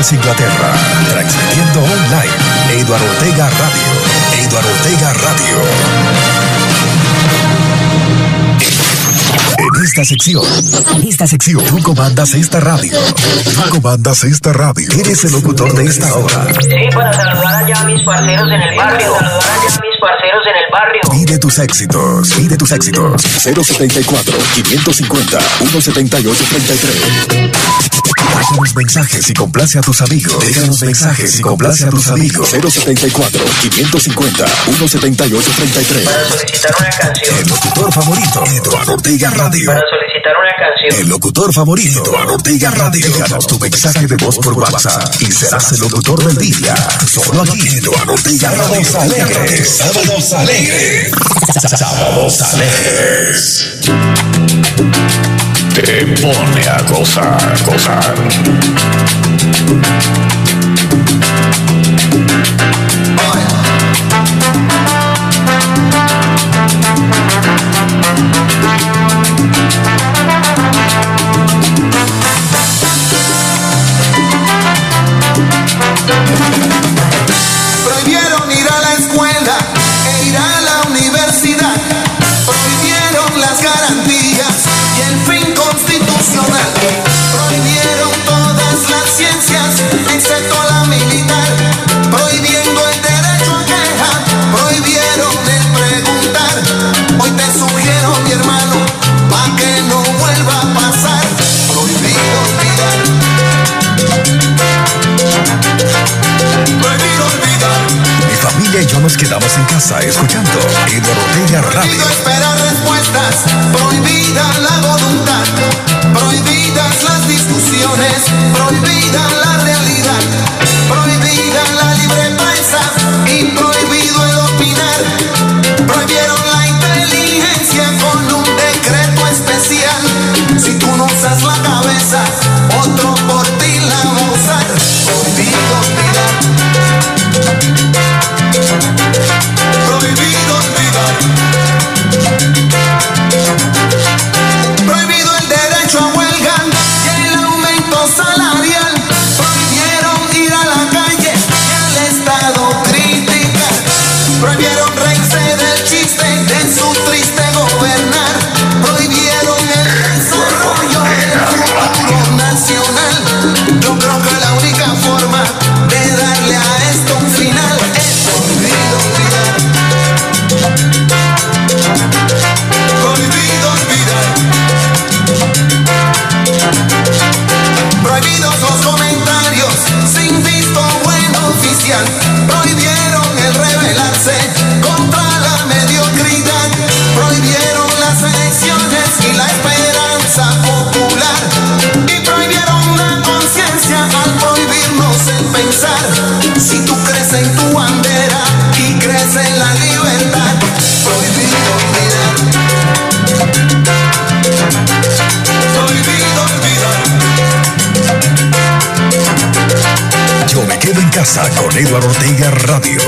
Londres, Inglaterra. Transmitiendo online. Eduardo Ortega Radio. Eduardo Ortega Radio. En esta sección, en esta sección, tú comandas esta radio. Tú comandas esta radio. Eres el locutor de esta hora. Sí, para saludar allá a mis parceros en el barrio. Saludar allá a mis parceros en el barrio. Pide tus éxitos, pide tus éxitos. 074 550 178 33. Déjanos mensajes y complace a tus amigos. Déjanos mensajes y complace a tus amigos. 074 550 178 33. Para solicitar una canción. El locutor favorito, Eduardo Ortega Radio. Para solicitar una canción. El locutor favorito, Eduardo Ortega Radio. Déjanos tu mensaje de voz por WhatsApp y serás el locutor del día. Solo aquí, Eduardo Ortega Radio. Sábados alegres. Sábados alegres. Sábados alegres. Te pone a gozar, gozar. Nos quedamos en casa escuchando Eduardo Ortega Prohibido Radio. esperar respuestas, prohibida la voluntad, prohibidas las discusiones, prohibida la Eduardo Ortega Radio.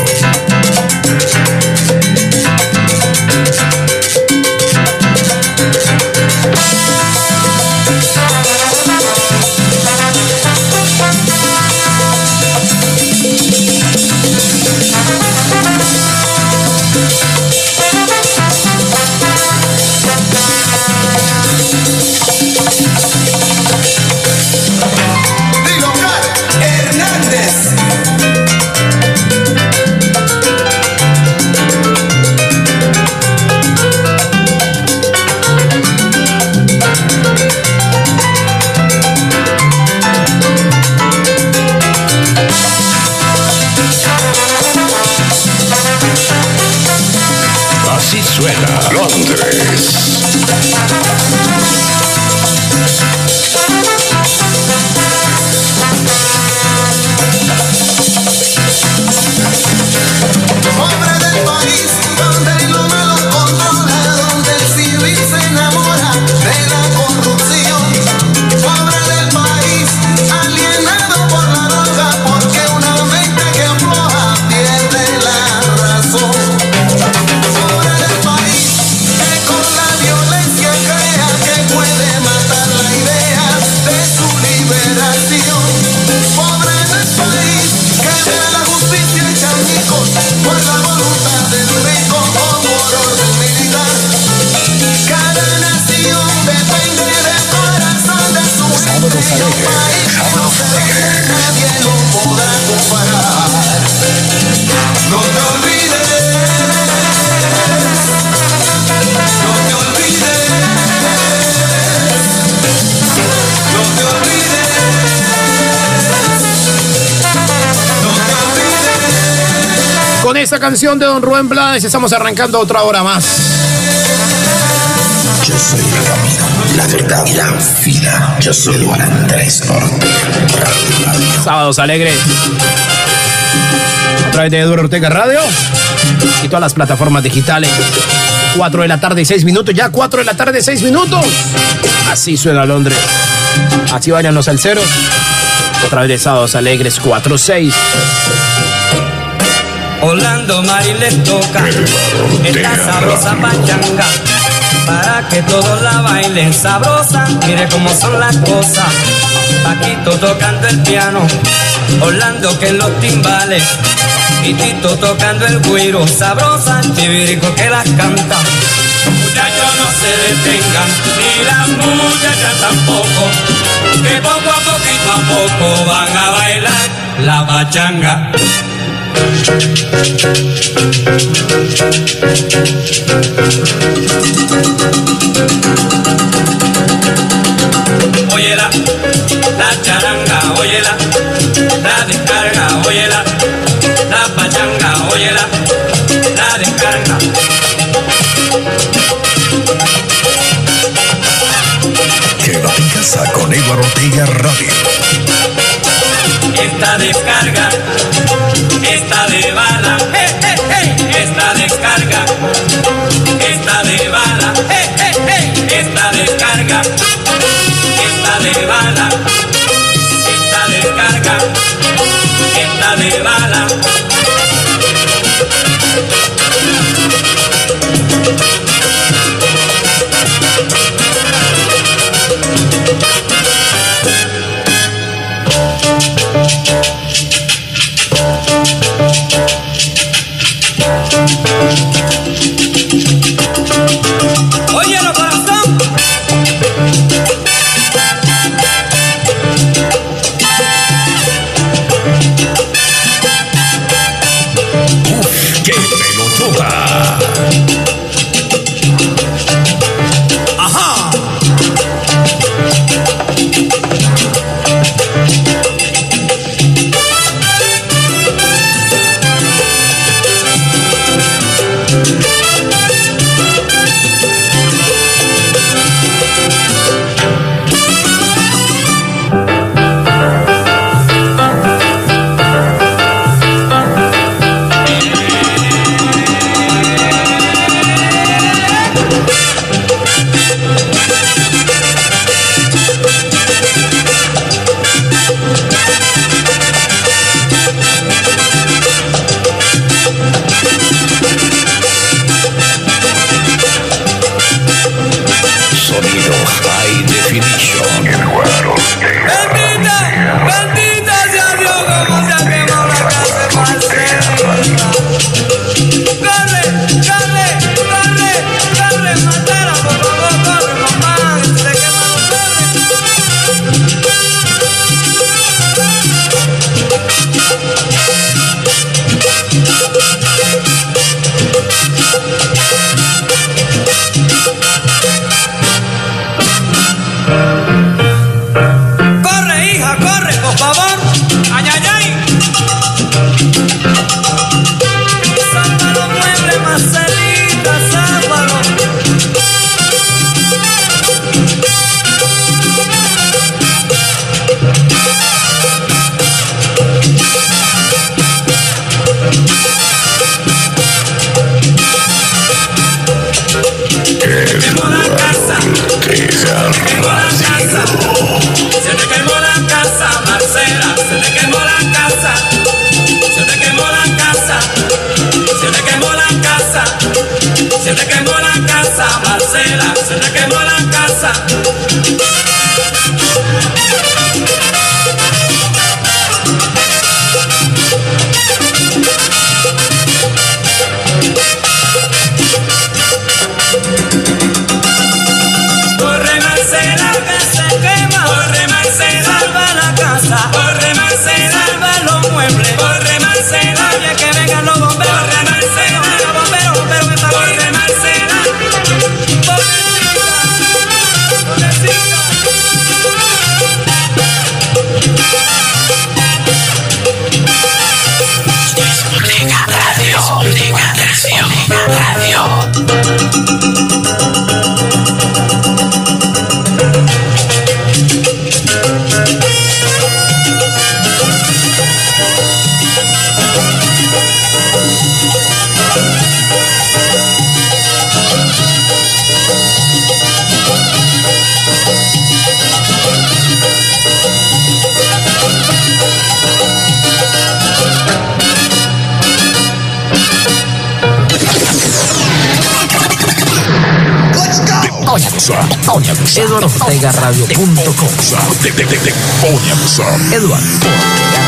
Esta canción de Don Rubén Blades estamos arrancando otra hora más. Yo soy el camino, la verdad y la vida. Yo soy Juan Andrés Ortega. Sábados alegres. A través de Eduardo Ortega Radio y todas las plataformas digitales. 4 de la tarde y 6 minutos. Ya 4 de la tarde y 6 minutos. Así suena Londres. Así vayan los salseros. A través de Sábados Alegres 4-6. Orlando Mari les toca esta sabrosa pachanga para que todos la bailen sabrosa. Mire cómo son las cosas. Paquito tocando el piano, Orlando que en los timbales y Tito tocando el güiro sabrosa, chivirico que las canta. Muchachos no se detengan, ni las muchachas tampoco, que poco a poquito a poco van a bailar la pachanga. Óyela, la charanga, óyela, la descarga, óyela, la pachanga, óyela, la descarga. Quédate en casa con Eduardo Ortega Radio. Esta descarga, esta de bala, esta descarga, esta de bala, esta descarga, esta de bala. Eduardo Ortega Radio.com. Eduardo Ortega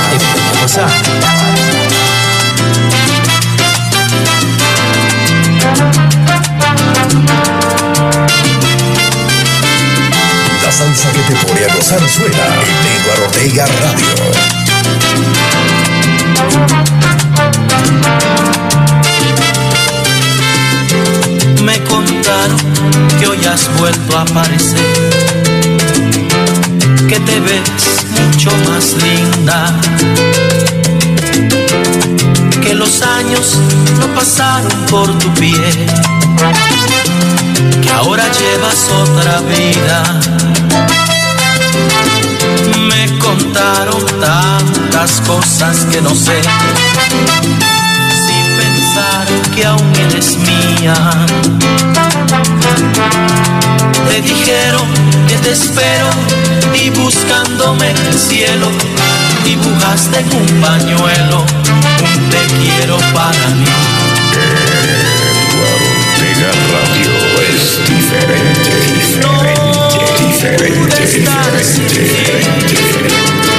La salsa que te pone a gozar suena en Eduardo Ortega Radio. que hoy has vuelto a aparecer. Que te ves mucho más linda. Que los años no pasaron por tu piel. Que ahora llevas otra vida. Me contaron tantas cosas que no sé que aún eres mía. Te dijeron que te espero y buscándome en el cielo dibujaste un pañuelo un te quiero para mí. Eduardo Radio es diferente, diferente, diferente, diferente. diferente.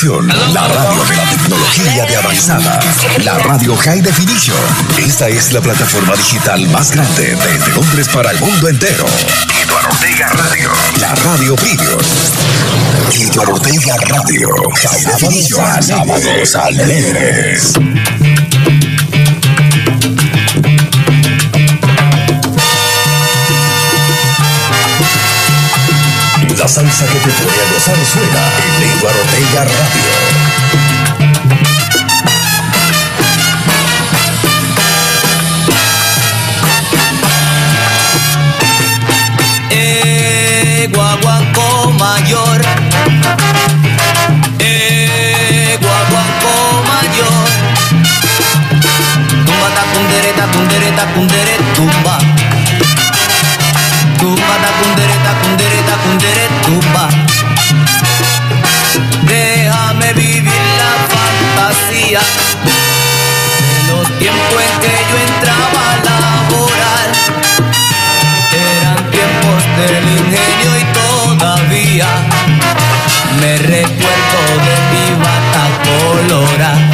La radio de la tecnología de avanzada, la radio High Definition. Esta es la plataforma digital más grande desde Londres para el mundo entero. Eduardo Ortega Radio, la radio Premium. Eduardo Ortega Radio, High Definition, sábados alegres. La salsa que te pone a gozar suena en Eduardo Ortega Radio. Eh, guaguanco mayor. Eh, guaguanco mayor. Tumba tacundere, tacundere, tacundere, tumba. Tumba tacundere, tacundere, tacundere, tumba. De los tiempos en que yo entraba a laborar. Eran tiempos del ingenio y todavía me recuerdo de mi bata colorada.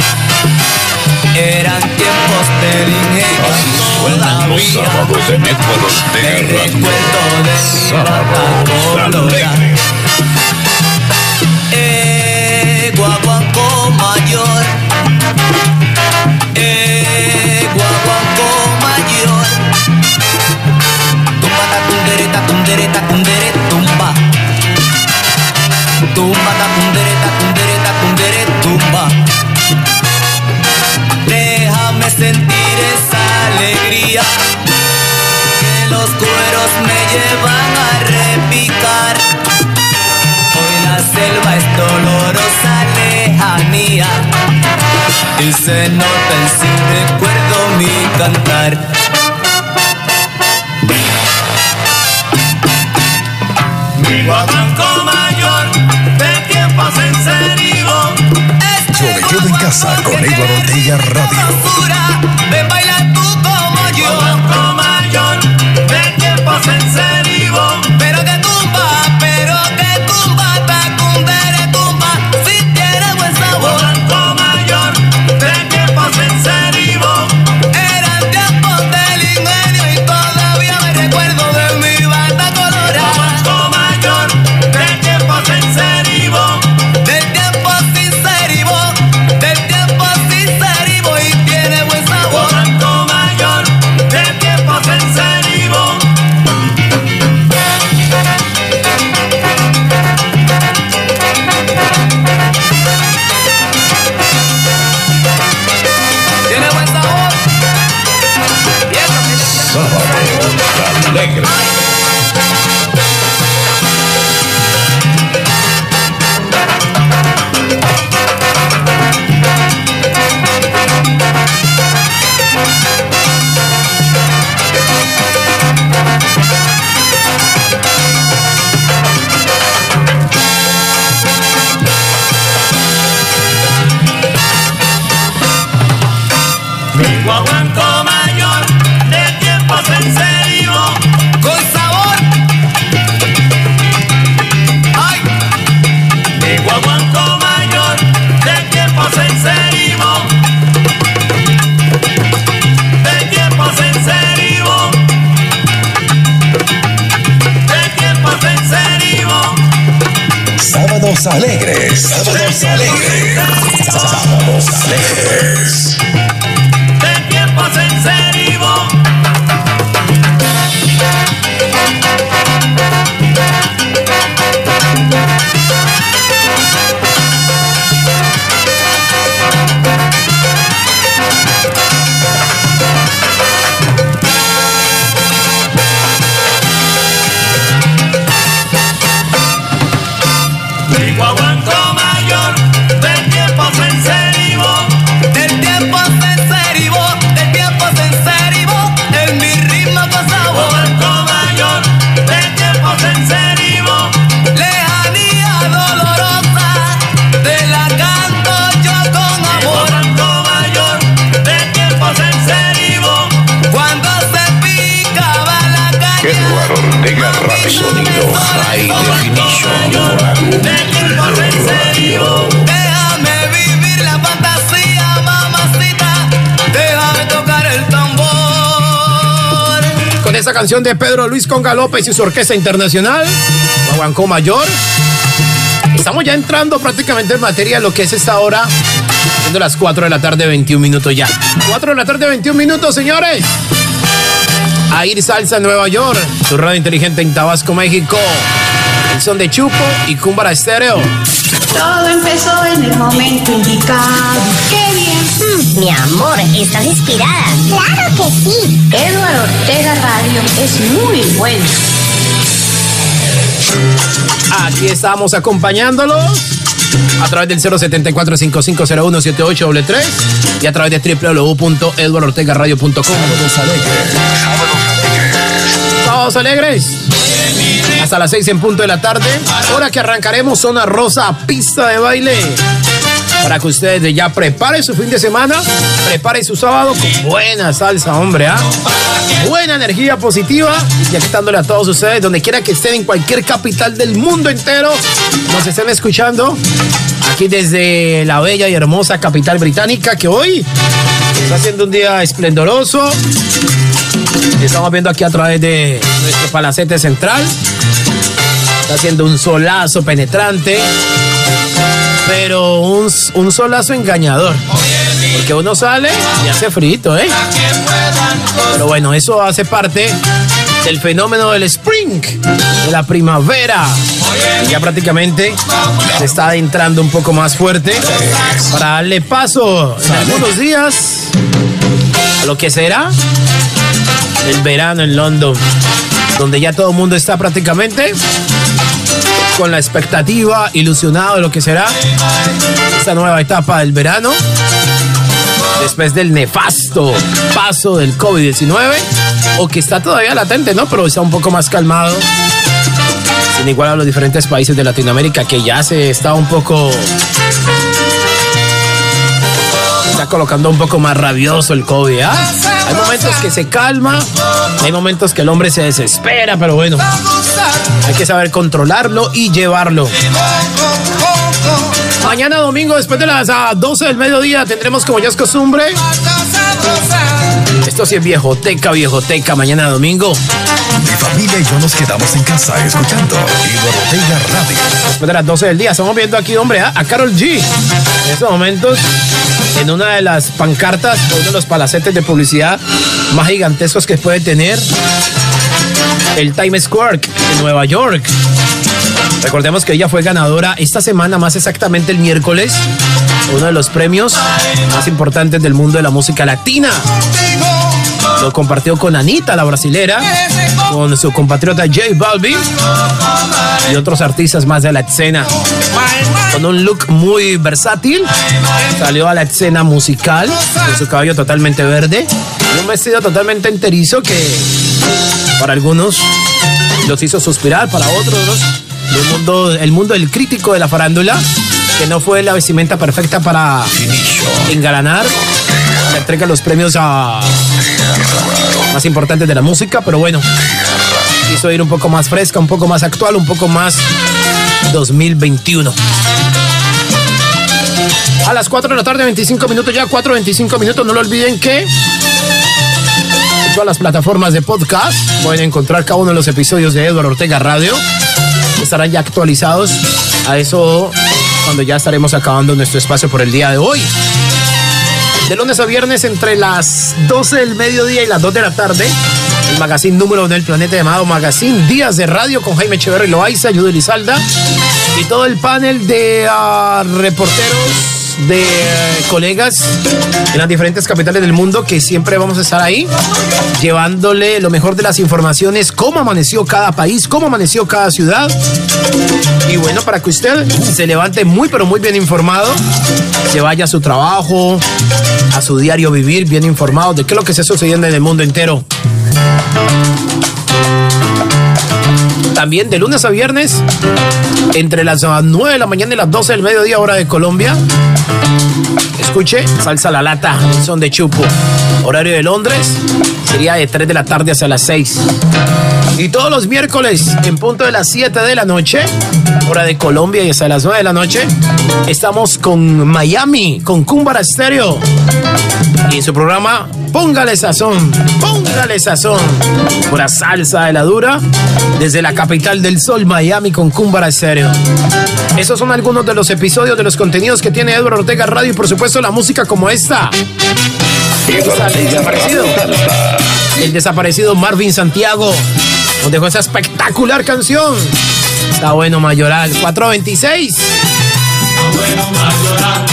Eran tiempos del ingenio y todavía de Network me Ortega recuerdo de mi bata colorada. Tacundere, tacundere, tumba. Tumba tacundere, tacundere, tacundere, tumba. Déjame sentir esa alegría que los cueros me llevan a repicar. Hoy la selva es dolorosa lejanía y se nota en sí recuerdo mi cantar. Mi guapanco mayor de tiempos en serio. Yo me quedo en casa con Eduardo Ortega Radio. Ven baila tú como yo. Mayor de tiempos en serio. Canción de Pedro Luis Conga López y su orquesta internacional, Guaguancó Mayor. Estamos ya entrando prácticamente en materia de lo que es esta hora, siendo las 4 de la tarde, 21 minutos ya. 4 de la tarde, 21 minutos, señores. A ir salsa en Nueva York, su radio inteligente en Tabasco, México. Son de Chupo y Cúmbara Estéreo. Todo empezó en el momento indicado. ¡Qué bien! Mi amor, estás inspirada. Claro que sí. Eduardo Ortega Radio es muy bueno. Aquí estamos acompañándolos a través del 074-5501-7833 y a través de www.eduardortegaradio.com. Sábados alegres. Hasta las 6 en punto de la tarde. Hora que arrancaremos zona rosa, pista de baile. Para que ustedes ya preparen su fin de semana, preparen su sábado con buena salsa, hombre, ¿ah? Buena energía positiva y aquí dándole a todos ustedes, donde quiera que estén, en cualquier capital del mundo entero, nos estén escuchando. Aquí desde la bella y hermosa capital británica, que hoy está siendo un día esplendoroso. Estamos viendo aquí a través de nuestro palacete central. Está haciendo un solazo penetrante, pero un, un solazo engañador. Porque uno sale y hace frito, ¿eh? Pero bueno, eso hace parte del fenómeno del spring, de la primavera. Ya prácticamente se está adentrando un poco más fuerte para darle paso en días a lo que será el verano en London, donde ya todo el mundo está prácticamente con la expectativa, ilusionado de lo que será esta nueva etapa del verano, después del nefasto paso del COVID-19, o que está todavía latente, ¿no? Pero está un poco más calmado, sin igual a los diferentes países de Latinoamérica, que ya se está un poco colocando un poco más rabioso el COVID. ¿ah? Hay momentos que se calma, hay momentos que el hombre se desespera, pero bueno, hay que saber controlarlo y llevarlo. Mañana domingo, después de las ah, 12 del mediodía, tendremos como ya es costumbre. Esto sí es viejoteca, viejoteca, mañana domingo. Mi familia y yo nos quedamos en casa escuchando Ortega Radio. Después de las 12 del día, estamos viendo aquí, hombre, a, a Carol G. En estos momentos, en una de las pancartas, uno de los palacetes de publicidad más gigantescos que puede tener el Times Square de Nueva York. Recordemos que ella fue ganadora esta semana, más exactamente el miércoles, uno de los premios más importantes del mundo de la música latina. Lo compartió con Anita, la brasilera, con su compatriota J Balvin y otros artistas más de la escena. Con un look muy versátil, salió a la escena musical con su cabello totalmente verde y un vestido totalmente enterizo que para algunos los hizo suspirar, para otros el mundo, el mundo del crítico de la farándula, que no fue la vestimenta perfecta para engalanar entrega los premios a más importantes de la música, pero bueno, quiso ir un poco más fresca, un poco más actual, un poco más 2021. A las 4 de la tarde, 25 minutos ya, 4, 25 minutos, no lo olviden que todas las plataformas de podcast pueden encontrar cada uno de los episodios de Eduardo Ortega Radio. Estarán ya actualizados a eso cuando ya estaremos acabando nuestro espacio por el día de hoy. De lunes a viernes entre las 12 del mediodía y las 2 de la tarde, el magazine número del planeta llamado Magazine Días de Radio con Jaime Echeverry Loaiza, Judy Lizalda y todo el panel de ah, reporteros de eh, colegas en las diferentes capitales del mundo que siempre vamos a estar ahí llevándole lo mejor de las informaciones, cómo amaneció cada país, cómo amaneció cada ciudad. Y bueno, para que usted se levante muy pero muy bien informado, se vaya a su trabajo, a su diario vivir bien informado de qué es lo que está sucediendo en el mundo entero. También de lunes a viernes, entre las 9 de la mañana y las 12 del mediodía, hora de Colombia. Escuche, salsa la lata, son de chupo. Horario de Londres sería de 3 de la tarde hasta las 6. Y todos los miércoles, en punto de las 7 de la noche, hora de Colombia y hasta las 9 de la noche, estamos con Miami, con Cumbara Stereo. Y en su programa, Póngale Sazón, Póngale Sazón. Pura salsa de la dura, desde la capital capital del sol, Miami, con Cúmbara Estéreo. Esos son algunos de los episodios de los contenidos que tiene Eduardo Ortega Radio y por supuesto la música como esta. El desaparecido. El desaparecido Marvin Santiago nos dejó esa espectacular canción. Está bueno, Mayoral. 426. Está bueno, Mayoral.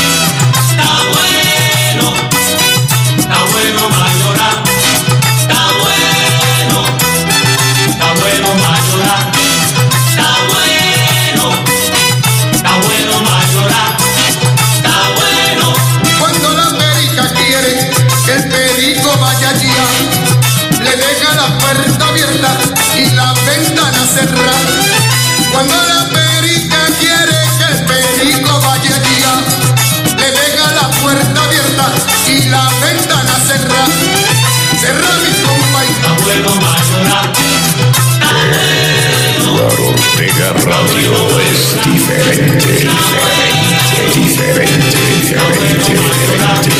Mega Radio es diferente, diferente, diferente, diferente.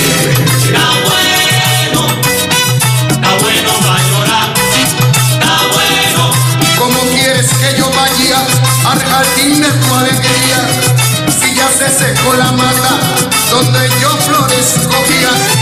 Está bueno, está bueno para llorar, está bueno. ¿Cómo quieres que yo vaya al jardín de tu alegría? Si ya se secó la mata donde yo florezco bien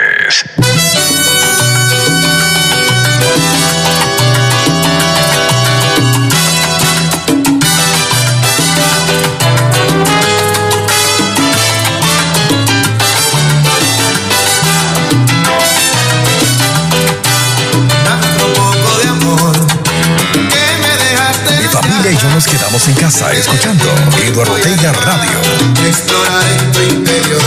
Yo nos quedamos en casa escuchando Eduardo Ortega Radio. Explorar en tu interior,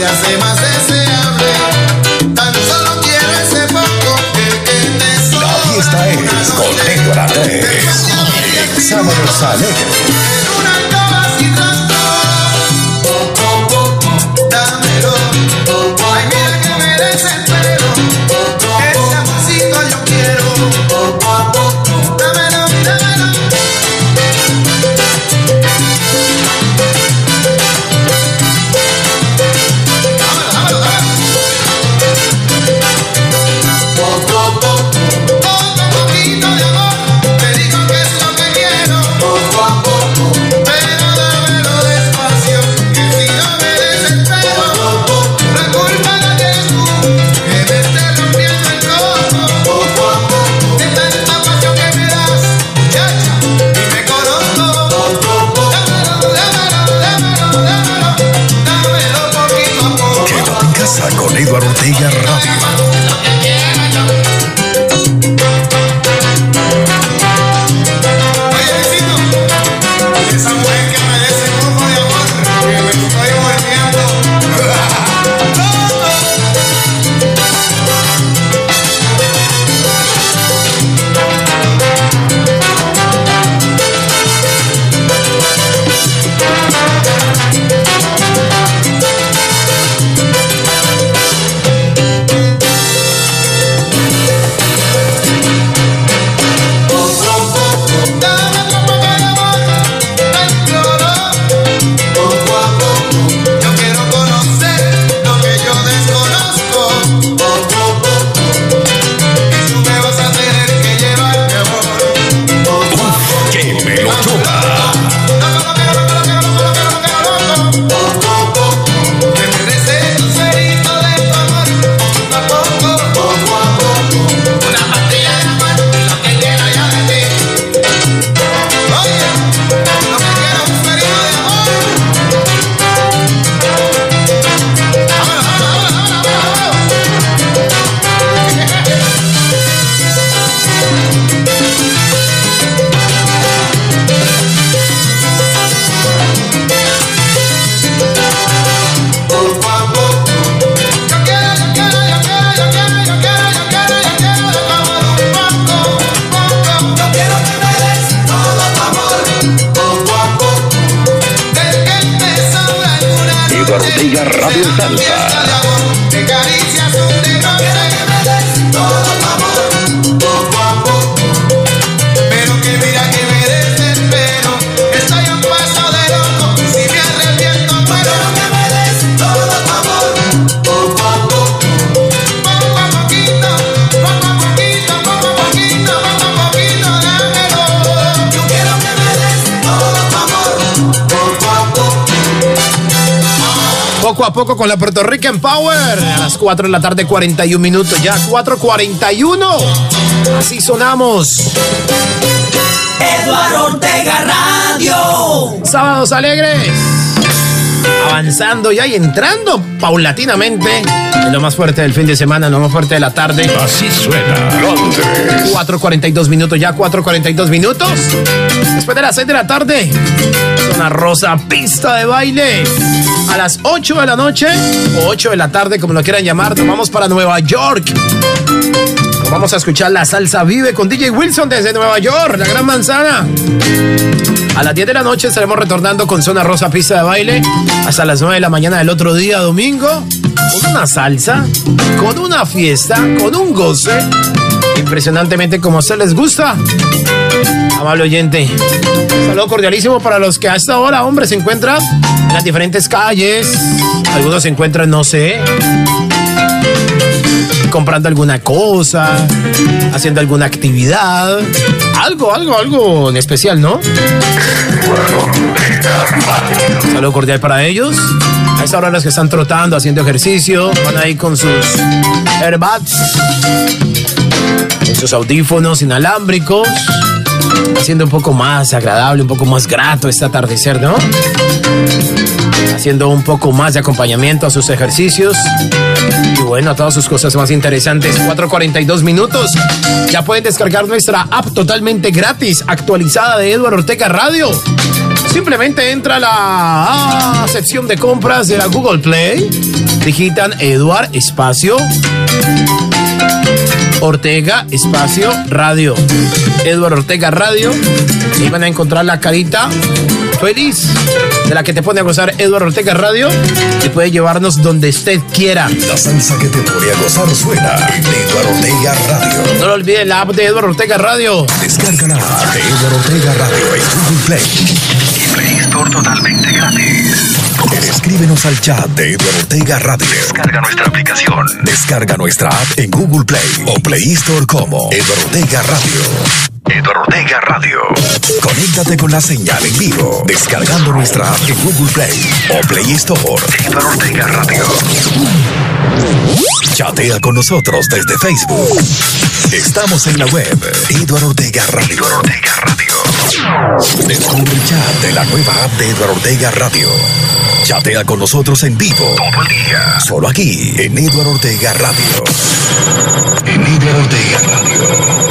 se hace más deseable. Tan solo quiero ese poco que, que te La fiesta es con. Sábados. Con la Puerto Rican Power. A las 4 de la tarde, 41 minutos. Ya 4.41. Así sonamos. Eduardo Ortega Radio. Sábados alegres. Avanzando ya y entrando paulatinamente en lo más fuerte del fin de semana, en lo más fuerte de la tarde. Así suena Londres. 4.42 minutos, ya 4.42 minutos. Después de las 6 de la tarde, zona rosa, pista de baile. A las 8 de la noche, o 8 de la tarde, como lo quieran llamar, nos vamos para Nueva York. Vamos a escuchar la salsa vive con DJ Wilson desde Nueva York, la gran manzana. A las 10 de la noche estaremos retornando con Zona Rosa Pista de Baile hasta las 9 de la mañana del otro día, domingo, con una salsa, con una fiesta, con un goce, impresionantemente como a les gusta. Amable oyente, saludo cordialísimo para los que a esta hora, hombre, se encuentran en las diferentes calles. Algunos se encuentran, no sé, comprando alguna cosa, haciendo alguna actividad. Algo, algo, algo en especial, ¿no? Saludo cordial para ellos. A esta hora los que están trotando, haciendo ejercicio, van ahí con sus airbags, con sus audífonos inalámbricos, haciendo un poco más agradable, un poco más grato este atardecer, ¿no? Haciendo un poco más de acompañamiento a sus ejercicios. Y bueno, a todas sus cosas más interesantes. 4.42 minutos. Ya pueden descargar nuestra app totalmente gratis, actualizada de Eduardo Ortega Radio. Simplemente entra a la ah, sección de compras de la Google Play, digitan Eduard Espacio Ortega Espacio Radio. Eduardo Ortega Radio. Y van a encontrar la carita feliz de la que te pone a gozar Eduardo Ortega Radio y puede llevarnos donde usted quiera. La salsa que te pone a gozar suena en Eduardo Ortega Radio. No lo olvide la app de Eduardo Ortega Radio. Descárgala de Eduardo Ortega Radio en Google Play. Y Play Store totalmente gratis. Escríbenos al chat de Eduardo Ortega Radio. Descarga nuestra aplicación. Descarga nuestra app en Google Play o Play Store como Eduardo Ortega Radio. Eduardo Ortega Radio. Conéctate con la señal en vivo. Descargando nuestra app en Google Play o Play Store. Eduardo Ortega Radio. Chatea con nosotros desde Facebook. Estamos en la web. Eduardo Ortega Radio. Eduardo Ortega Radio. Descubre el chat de la nueva app de Eduardo Ortega Radio. Chatea con nosotros en vivo. Todo el día. Solo aquí en Eduardo Ortega Radio. En Eduardo Ortega Radio.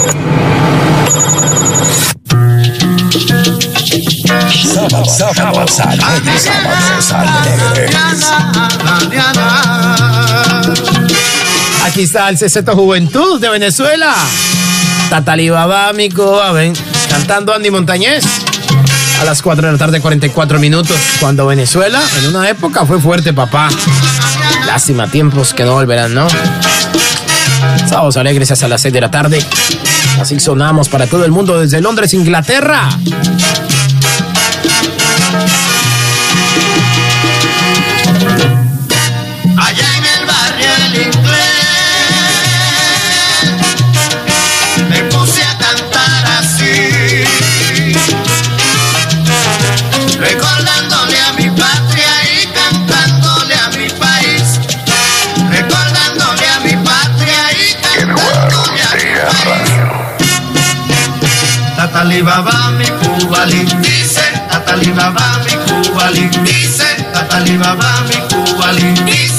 Aquí está el CZ Juventud de Venezuela. Tatalibaba, mi ven, cantando Andy Montañez. A las 4 de la tarde, 44 minutos. Cuando Venezuela, en una época, fue fuerte, papá. Lástima, tiempos que no volverán, ¿no? Sábados alegres hasta las 6 de la tarde. Así sonamos para todo el mundo desde Londres, Inglaterra. Tatalibaba mi cubali, dice Tatalibaba mi cubali, dice Tatalibaba mi cubali, dice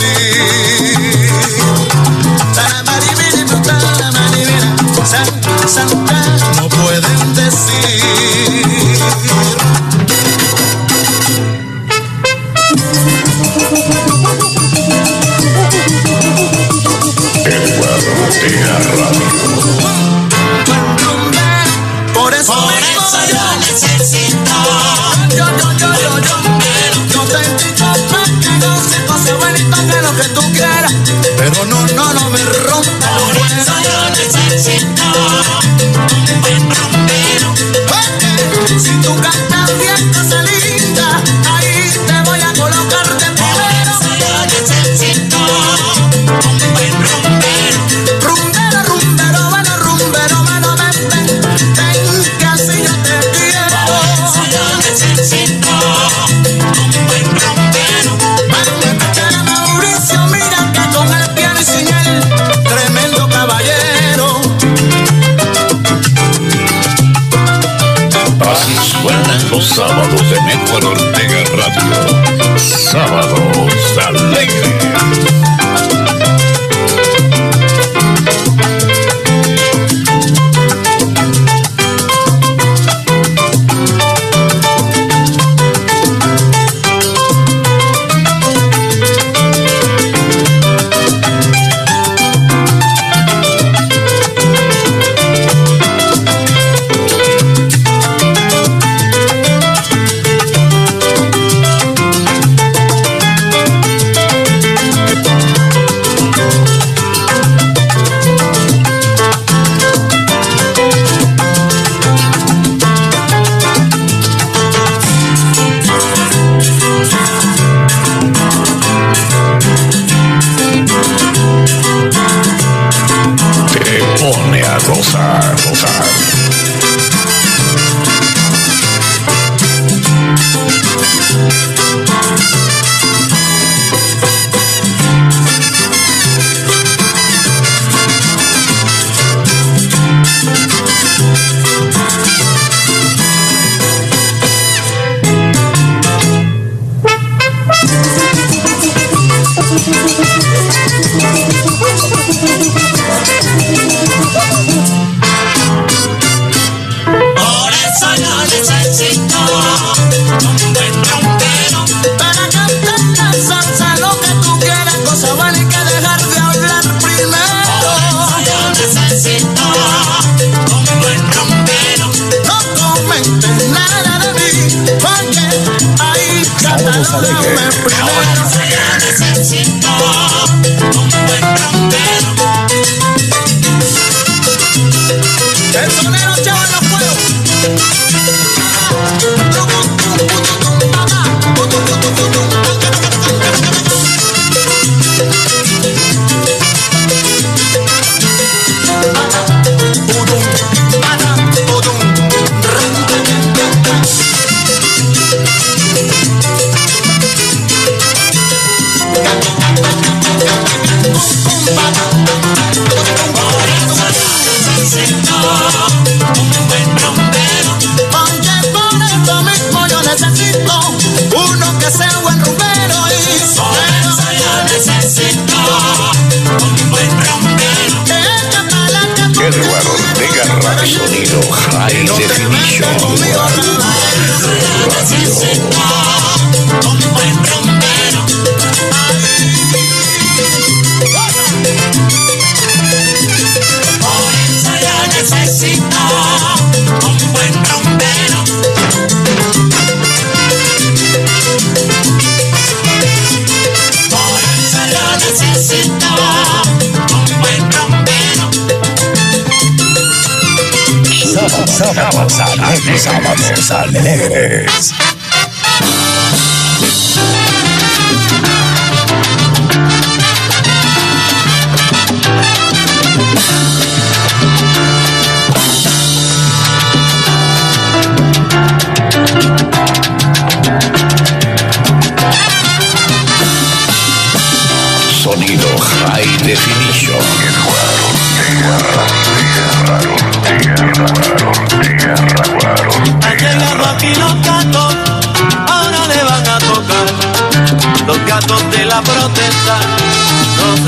Pueden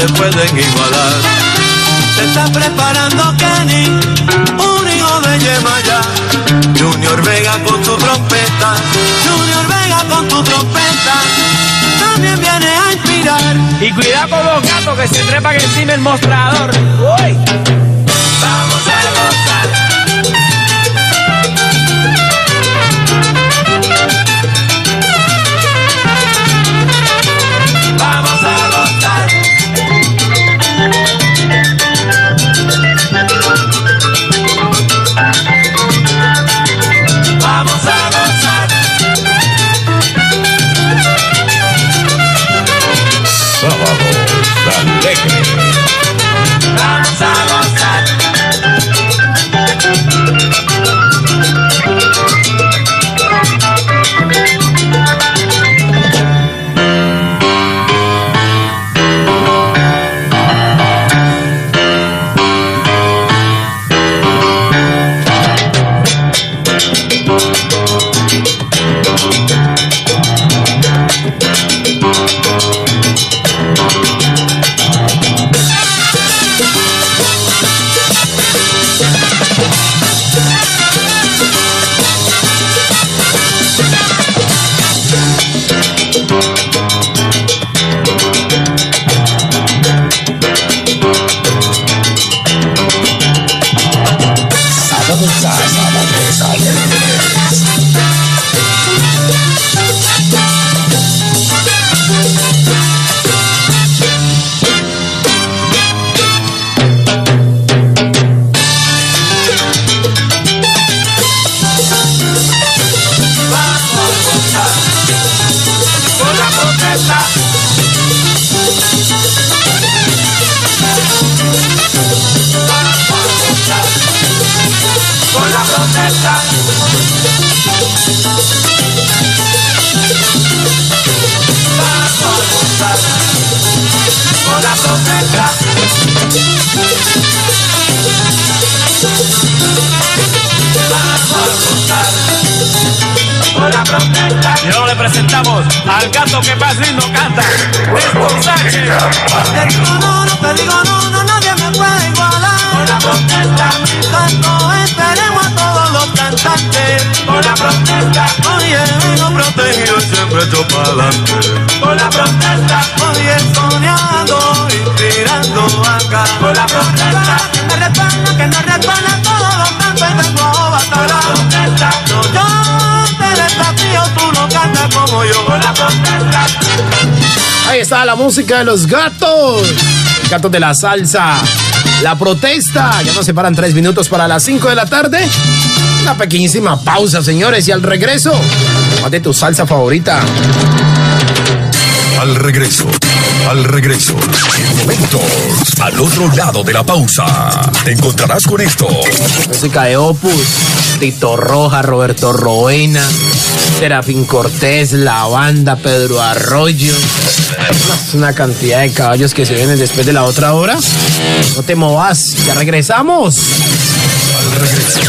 se pueden igualar. Se está preparando Kenny, un hijo de Yemaya. Junior Vega con su trompeta, Junior Vega con tu trompeta. También viene a inspirar. Y cuidado con los gatos que se trepan encima del mostrador. Uy. Vamos a gozar. Y ahora le presentamos al gato que más lindo canta. Néstor Sánchez. Te digo no, no te digo no, no, nadie me puede igualar. Con la protesta, tanto esperemos a todos los cantantes. Con la protesta, oye, vengo protegido siempre echo para adelante. Con la protesta, oye, soñando, inspirando acá. Con la protesta, que me responda, que no responda todos los cantos y tengo a batallar. Con la protesta, no, yo te desafío, tú no cantas como yo. Con la protesta. Ahí está la música de los gatos. Gatos de la salsa. La protesta. Ya nos separan tres minutos para las cinco de la tarde. Una pequeñísima pausa, señores. Y al regreso, de tu salsa favorita. Al regreso, al regreso. En momentos, al otro lado de la pausa, te encontrarás con esto. Música de Opus. Tito Roja, Roberto Roena, Serafín Cortés, La Banda, Pedro Arroyo. Es una cantidad de caballos que se vienen después de la otra hora. No te movas, ya regresamos. Al regreso.